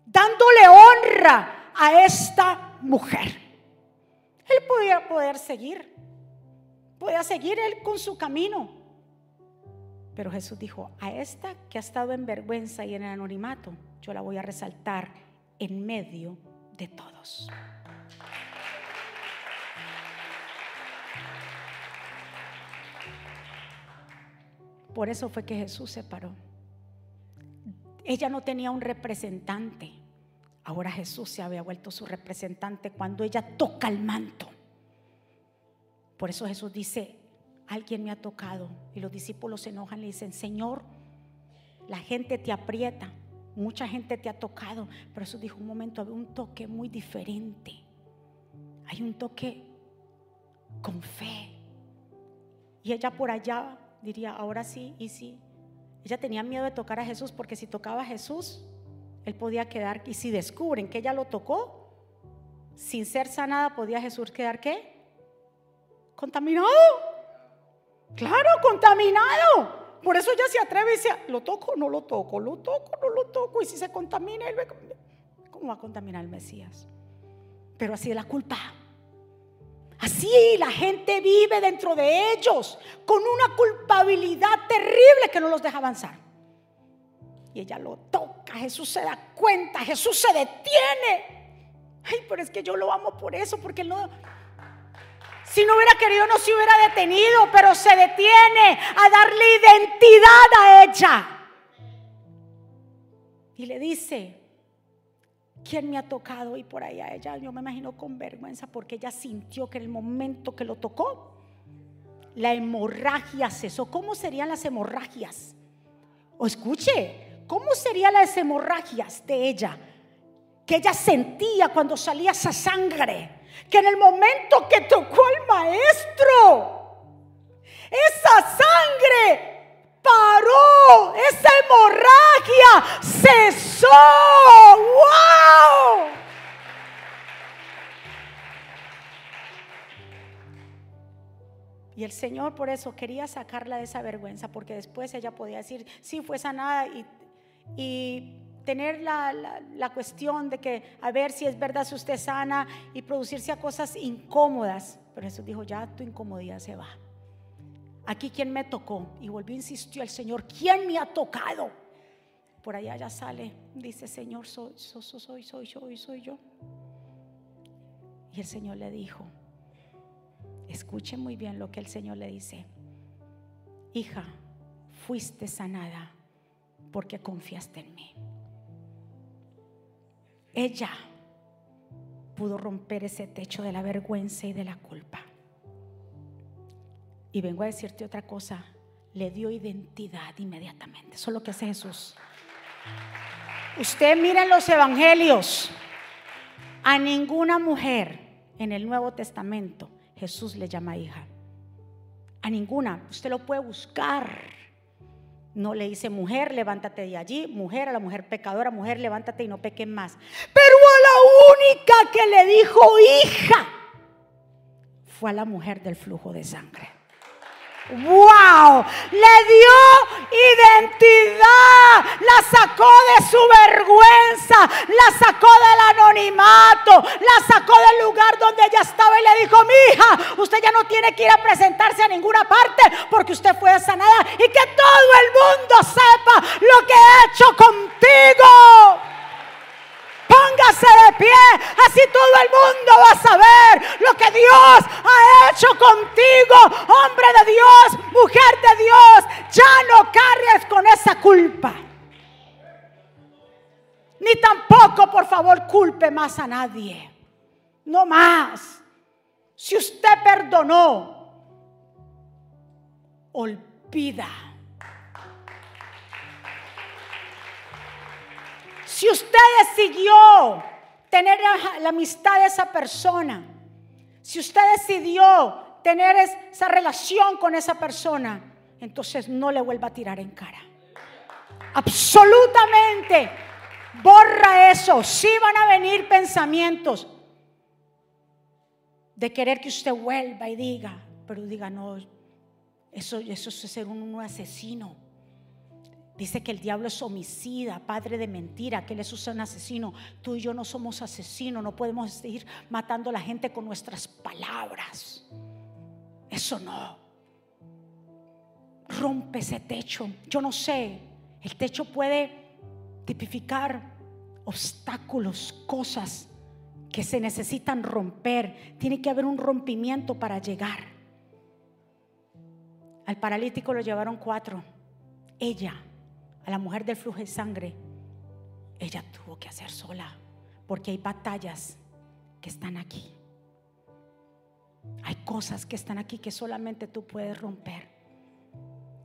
dándole honra a esta mujer. Él podía poder seguir, podía seguir él con su camino. Pero Jesús dijo, a esta que ha estado en vergüenza y en anonimato, yo la voy a resaltar en medio de todos. Por eso fue que Jesús se paró. Ella no tenía un representante. Ahora Jesús se había vuelto su representante cuando ella toca el manto. Por eso Jesús dice, alguien me ha tocado. Y los discípulos se enojan y dicen, Señor, la gente te aprieta, mucha gente te ha tocado. Pero Jesús dijo, un momento, había un toque muy diferente. Hay un toque con fe. Y ella por allá diría, ahora sí y sí. Ella tenía miedo de tocar a Jesús porque si tocaba a Jesús, él podía quedar, y si descubren que ella lo tocó, sin ser sanada, podía Jesús quedar qué? Contaminado. Claro, contaminado. Por eso ella se atreve y dice, lo toco, no lo toco, lo toco, no lo toco. Y si se contamina, ¿Cómo va a contaminar al Mesías? Pero así es la culpa. Así la gente vive dentro de ellos con una culpabilidad terrible que no los deja avanzar. Y ella lo toca, Jesús se da cuenta, Jesús se detiene. Ay, pero es que yo lo amo por eso, porque no... Si no hubiera querido, no se hubiera detenido, pero se detiene a darle identidad a ella. Y le dice, ¿quién me ha tocado? Y por ahí a ella, yo me imagino con vergüenza, porque ella sintió que en el momento que lo tocó, la hemorragia cesó. ¿Cómo serían las hemorragias? O escuche, ¿Cómo serían las hemorragias de ella? Que ella sentía cuando salía esa sangre. Que en el momento que tocó al maestro, esa sangre paró, esa hemorragia cesó. ¡Wow! Y el Señor por eso quería sacarla de esa vergüenza, porque después ella podía decir, sí, fue sanada y y tener la, cuestión de que a ver si es verdad si usted sana y producirse a cosas incómodas. Pero Jesús dijo, ya tu incomodidad se va. Aquí quien me tocó y volvió, insistió el Señor, ¿quién me ha tocado? Por allá ya sale, dice Señor, soy, soy, soy, soy yo, soy yo. Y el Señor le dijo, escuche muy bien lo que el Señor le dice, hija, fuiste sanada porque confiaste en mí. Ella pudo romper ese techo de la vergüenza y de la culpa. Y vengo a decirte otra cosa, le dio identidad inmediatamente. Eso es lo que hace Jesús. Usted mira en los evangelios, a ninguna mujer en el Nuevo Testamento Jesús le llama hija. A ninguna. Usted lo puede buscar. No le dice, mujer, levántate de allí, mujer, a la mujer pecadora, mujer, levántate y no pequen más. Pero a la única que le dijo hija fue a la mujer del flujo de sangre. ¡Wow! Le dio identidad, la sacó de su vergüenza, la sacó del anonimato, la sacó del lugar donde ella estaba y le dijo, mi hija, usted ya no tiene que ir a presentarse a ninguna parte porque usted fue sanada y que todo el mundo sepa lo que he hecho contigo. Póngase de pie, así todo el mundo va a saber lo que Dios ha hecho contigo, hombre de Dios, mujer de Dios. Ya no cargues con esa culpa. Ni tampoco, por favor, culpe más a nadie. No más. Si usted perdonó, olvida Si usted decidió tener la, amistad de esa persona, si usted decidió tener esa relación con esa persona, entonces no le vuelva a tirar en cara. Absolutamente. Borra eso. Sí van a venir pensamientos de querer que usted vuelva y diga, pero diga, no, eso, eso es ser un asesino. Dice que el diablo es homicida, padre de mentira, que él es un asesino. Tú y yo no somos asesinos, no podemos ir matando a la gente con nuestras palabras. Eso no. Rompe ese techo. Yo no sé, el techo puede tipificar obstáculos, cosas que se necesitan romper. Tiene que haber un rompimiento para llegar. Al paralítico lo llevaron cuatro. Ella a la mujer del flujo de sangre, ella tuvo que hacer sola, porque hay batallas que están aquí. Hay cosas que están aquí que solamente tú puedes romper.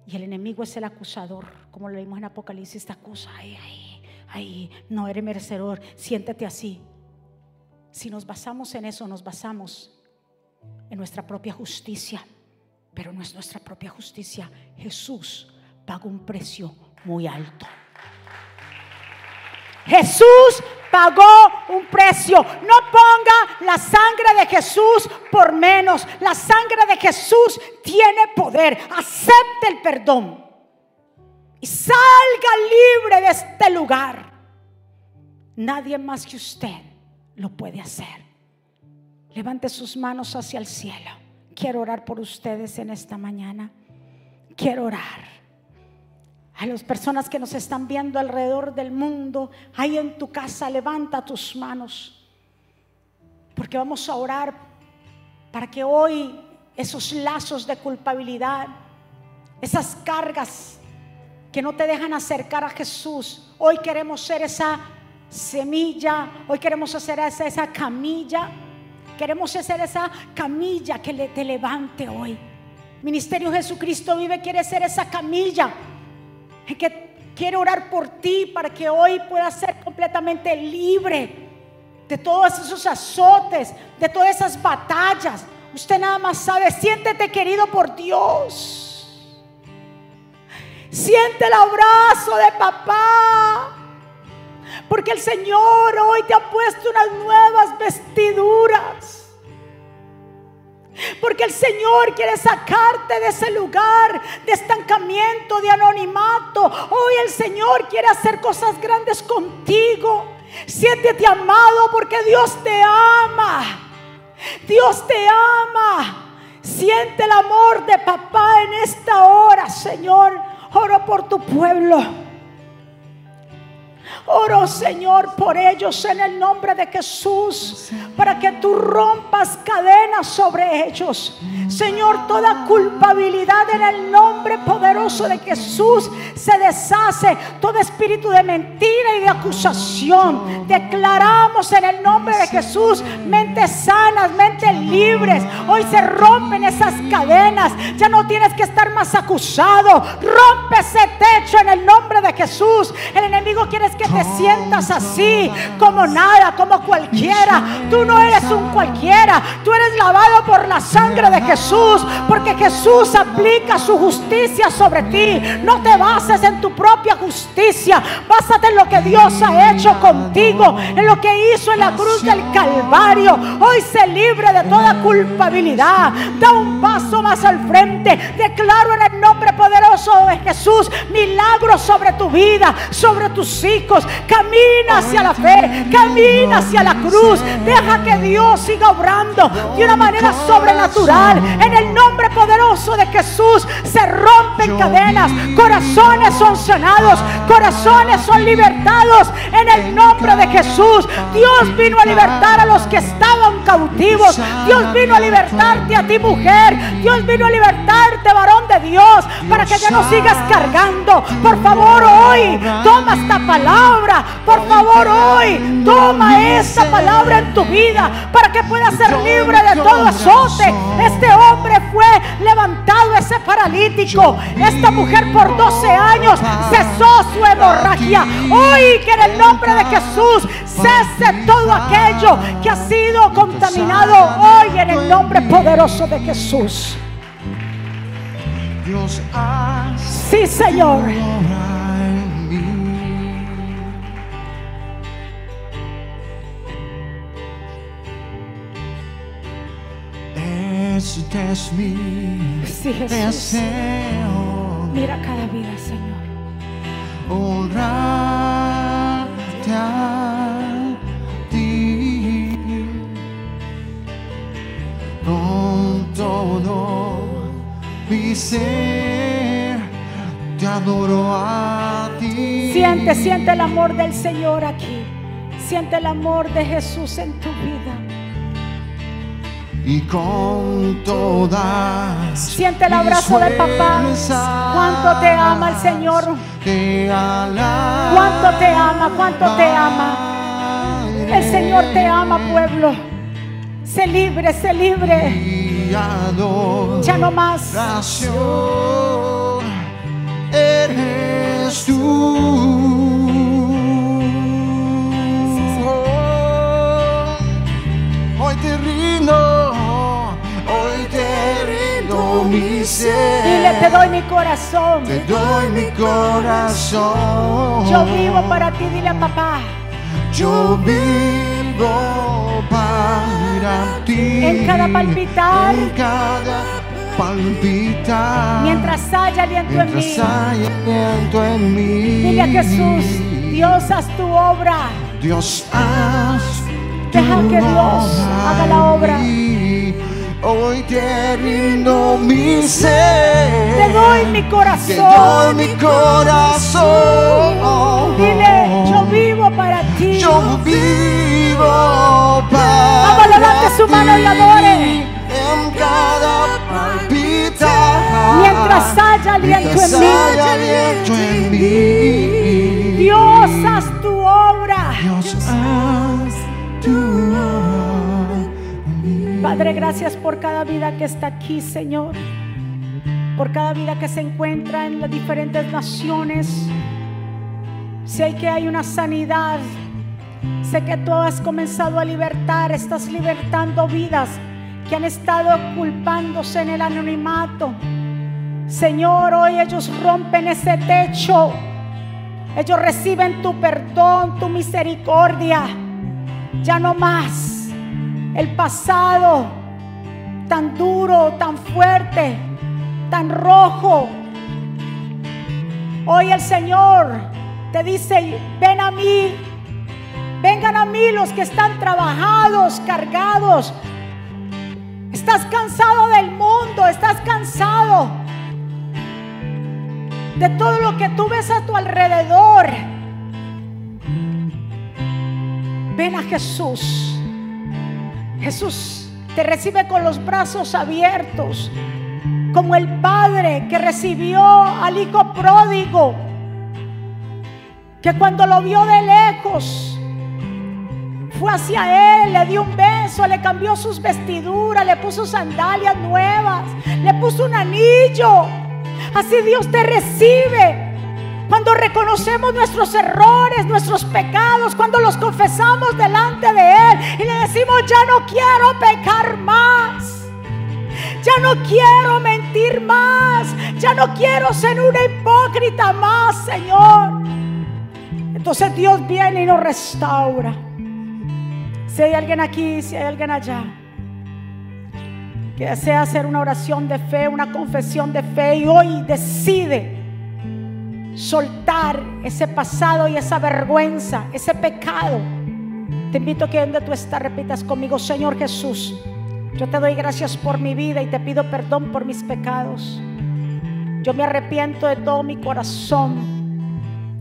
Y el enemigo es el acusador, como lo leímos en Apocalipsis, te acusa, ay, ay, ay, no eres merecedor, siéntete así. Si nos basamos en eso, nos basamos en nuestra propia justicia, pero no es nuestra propia justicia. Jesús pagó un precio muy alto. Jesús pagó un precio. No ponga la sangre de Jesús por menos. La sangre de Jesús tiene poder. Acepte el perdón. Y salga libre de este lugar. Nadie más que usted lo puede hacer. Levante sus manos hacia el cielo. Quiero orar por ustedes en esta mañana. Quiero orar. A las personas que nos están viendo alrededor del mundo, ahí en tu casa, levanta tus manos. Porque vamos a orar para que hoy esos lazos de culpabilidad, esas cargas que no te dejan acercar a Jesús, hoy queremos ser esa semilla, hoy queremos hacer esa, esa camilla, queremos hacer esa camilla que te levante hoy. Ministerio Jesucristo vive quiere ser esa camilla que quiere orar por ti para que hoy puedas ser completamente libre de todos esos azotes, de todas esas batallas. Usted nada más sabe, siéntete querido por Dios. Siente el abrazo de papá. Porque el Señor hoy te ha puesto unas nuevas vestiduras. Porque el Señor quiere sacarte de ese lugar de estancamiento, de anonimato. Hoy el Señor quiere hacer cosas grandes contigo. Siéntete amado porque Dios te ama. Dios te ama. Siente el amor de papá en esta hora, Señor. Oro por tu pueblo. Oro, Señor, por ellos en el nombre de Jesús, para que tú rompas cadenas sobre ellos. Señor, toda culpabilidad en el nombre poderoso de Jesús se deshace. Todo espíritu de mentira y de acusación. Declaramos en el nombre de Jesús mentes sanas, mentes libres. Hoy se rompen esas cadenas. Ya no tienes que estar más acusado. Rompe ese techo en el nombre de Jesús. El enemigo quiere que te sientas así, como nada, como cualquiera. Tú no eres un cualquiera, tú eres lavado por la sangre de Jesús, porque Jesús aplica su justicia sobre ti. No te bases en tu propia justicia, básate en lo que Dios ha hecho contigo, en lo que hizo en la cruz del Calvario. Hoy se libre de toda culpabilidad. Da un paso más al frente. Declaro en el nombre poderoso de Jesús milagros sobre tu vida, sobre tus hijos, Camina hacia la fe, camina hacia la cruz. Deja que Dios siga obrando de una manera sobrenatural. En el nombre poderoso de Jesús se rompen cadenas, corazones son sanados, corazones son libertados. En el nombre de Jesús, Dios vino a libertar a los que estaban cautivos. Dios vino a libertarte a ti, mujer. Dios vino a libertarte, varón de Dios, para que ya no sigas cargando. Por favor, hoy toma esta palabra por favor, hoy toma esa palabra en tu vida para que puedas ser libre de todo azote. Este hombre fue levantado, ese paralítico. Esta mujer por 12 años cesó su hemorragia. Hoy que en el nombre de Jesús cese todo aquello que ha sido contaminado hoy en el nombre poderoso de Jesús. Sí, Señor. Sí, deseo. Mira cada vida, Señor. Honrarte a ti con todo mi ser. Te adoro a ti. Siente, siente el amor del Señor aquí. Siente el amor de Jesús en tu vida y con toda siente el abrazo de papá. cuánto te ama el Señor. cuánto te ama cuánto te ama. el Señor te ama pueblo. Sé libre sé libre. Ya no más. eres tú. Hoy te rindo ser. Dile, te doy mi corazón. Te doy mi corazón. Yo vivo para ti, dile a papá. Yo vivo para ti. En cada palpitar. En cada palpitar. Mientras haya aliento en mí. Haya aliento en mí. Dile a Jesús, Dios haz tu obra Dios, haz Deja tu que Dios haga la obra. Hoy te rindo mi ser. Te doy mi Te doy corazón. mi corazón. Dile, yo vivo para ti. Yo vivo para Vamos, levante su mano y adore. En cada palpitar. Mientras haya aliento en mí. aliento en mí. Dios, haz tu obra. Dios, haz tu obra. Padre, gracias por cada vida que está aquí, Señor. Por cada vida que se encuentra en las diferentes naciones. Sé que hay una sanidad. Sé que tú has comenzado a libertar, estás libertando vidas que han estado culpándose en el anonimato. Señor, hoy ellos rompen ese techo. Ellos reciben tu perdón, tu misericordia. Ya no más el pasado tan duro, tan fuerte, tan rojo. Hoy el Señor te dice, ven a mí, vengan a mí los que están trabajados, cargados. Estás cansado del mundo, estás cansado de todo lo que tú ves a tu alrededor. Ven a Jesús. Jesús te recibe con los brazos abiertos, como el padre que recibió al hijo pródigo, que cuando lo vio de lejos, fue hacia él, le dio un beso, le cambió sus vestiduras, le puso sandalias nuevas, le puso un anillo. Así Dios te recibe. Cuando reconocemos nuestros errores, nuestros pecados, cuando los confesamos delante de Él y le decimos, ya no quiero pecar más, ya no quiero mentir más, ya no quiero ser una hipócrita más, Señor. Entonces Dios viene y nos restaura. Si hay alguien aquí, si hay alguien allá, que desea hacer una oración de fe, una confesión de fe y hoy decide soltar ese pasado y esa vergüenza, ese pecado. Te invito a que donde tú estás repitas conmigo, Señor Jesús, yo te doy gracias por mi vida y te pido perdón por mis pecados. Yo me arrepiento de todo mi corazón.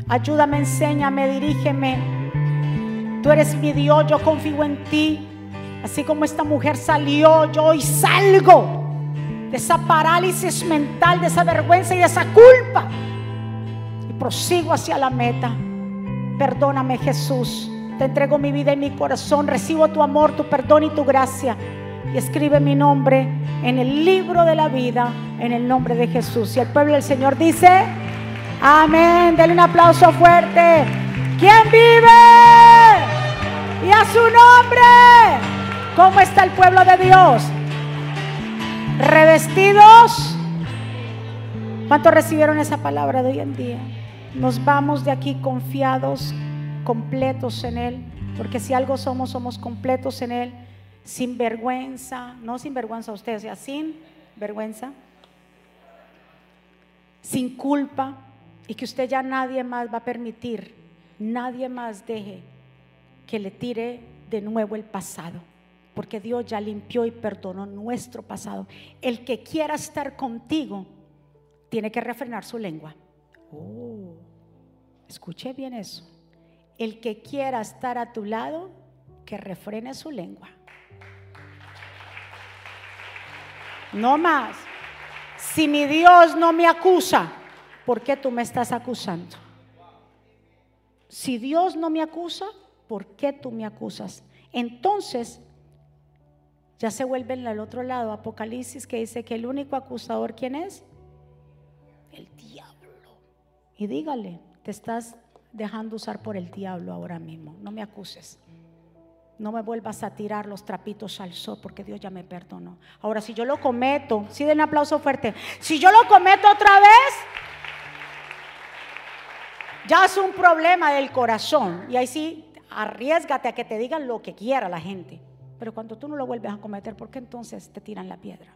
Ayúdame, enséñame, dirígeme. Tú eres mi Dios, yo confío en ti. Así como esta mujer salió, yo hoy salgo de esa parálisis mental, de esa vergüenza y de esa culpa. Prosigo hacia la meta. Perdóname Jesús. Te entrego mi vida y mi corazón. Recibo tu amor, tu perdón y tu gracia. Y escribe mi nombre en el libro de la vida, en el nombre de Jesús. Y el pueblo del Señor dice, amén. Denle un aplauso fuerte. ¿Quién vive? Y a su nombre. ¿Cómo está el pueblo de Dios? Revestidos. ¿Cuántos recibieron esa palabra de hoy en día? Nos vamos de aquí confiados, completos en Él, porque si algo somos, somos completos en Él, sin vergüenza, no sin vergüenza a ustedes, sea, sin vergüenza, sin culpa, y que usted ya nadie más va a permitir, nadie más deje que le tire de nuevo el pasado, porque Dios ya limpió y perdonó nuestro pasado. El que quiera estar contigo tiene que refrenar su lengua. Oh, escuche bien eso. El que quiera estar a tu lado, que refrene su lengua. No más. Si mi Dios no me acusa, ¿por qué tú me estás acusando? Si Dios no me acusa, ¿por qué tú me acusas? Entonces, ya se vuelve en el otro lado, Apocalipsis, que dice que el único acusador, ¿quién es? El diablo. Y dígale, te estás dejando usar por el diablo ahora mismo. No me acuses. No me vuelvas a tirar los trapitos al sol porque Dios ya me perdonó. Ahora, si yo lo cometo, si den un aplauso fuerte. Si yo lo cometo otra vez, ya es un problema del corazón. Y ahí sí, arriesgate a que te digan lo que quiera la gente. Pero cuando tú no lo vuelves a cometer, ¿por qué entonces te tiran la piedra?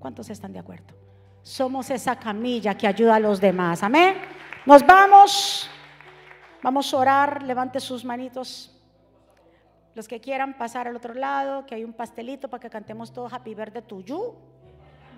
¿Cuántos están de acuerdo? Somos esa camilla que ayuda a los demás. Amén. Nos vamos. Vamos a orar, levante sus manitos. Los que quieran pasar al otro lado, que hay un pastelito para que cantemos todos Happy to you.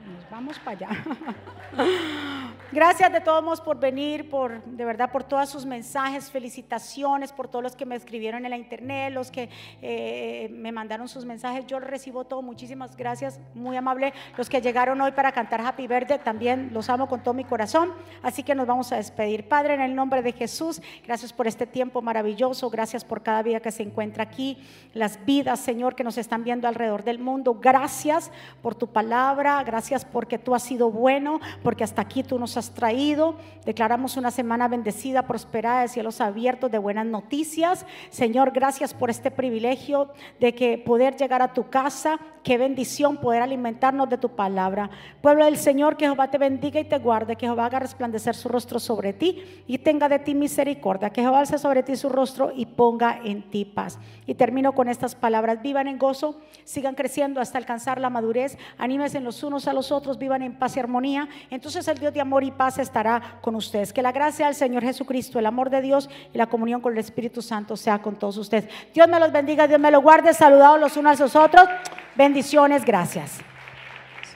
Nos vamos para allá. Gracias de todos modos por venir, por de verdad por todos sus mensajes, felicitaciones por todos los que me escribieron en la internet, los que eh, me mandaron sus mensajes. Yo recibo todo, muchísimas gracias, muy amable. Los que llegaron hoy para cantar Happy Verde, también los amo con todo mi corazón. Así que nos vamos a despedir. Padre, en el nombre de Jesús, gracias por este tiempo maravilloso, gracias por cada vida que se encuentra aquí, las vidas, Señor, que nos están viendo alrededor del mundo. Gracias por tu palabra, gracias porque tú has sido bueno, porque hasta aquí tú nos has traído. Declaramos una semana bendecida, prosperada, de cielos abiertos, de buenas noticias. Señor, gracias por este privilegio de que poder llegar a tu casa. Qué bendición poder alimentarnos de tu palabra. Pueblo del Señor, que Jehová te bendiga y te guarde, que Jehová haga resplandecer su rostro sobre ti y tenga de ti misericordia, que Jehová alce sobre ti su rostro y ponga en ti paz. Y termino con estas palabras. Vivan en gozo, sigan creciendo hasta alcanzar la madurez, anímense los unos a los otros, vivan en paz y armonía. Entonces el Dios de amor y paz estará con ustedes. Que la gracia del Señor Jesucristo, el amor de Dios y la comunión con el Espíritu Santo sea con todos ustedes. Dios me los bendiga, Dios me los guarde. Saludados los unos a los otros. Bendiciones, gracias.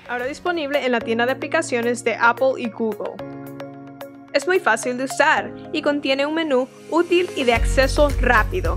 Ahora disponible en la tienda de aplicaciones de Apple y Google. Es muy fácil de usar y contiene un menú útil y de acceso rápido.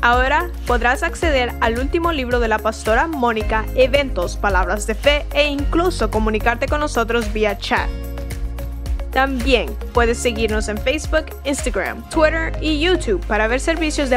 Ahora podrás acceder al último libro de la pastora Mónica, eventos, palabras de fe e incluso comunicarte con nosotros vía chat. También puedes seguirnos en Facebook, Instagram, Twitter y YouTube para ver servicios de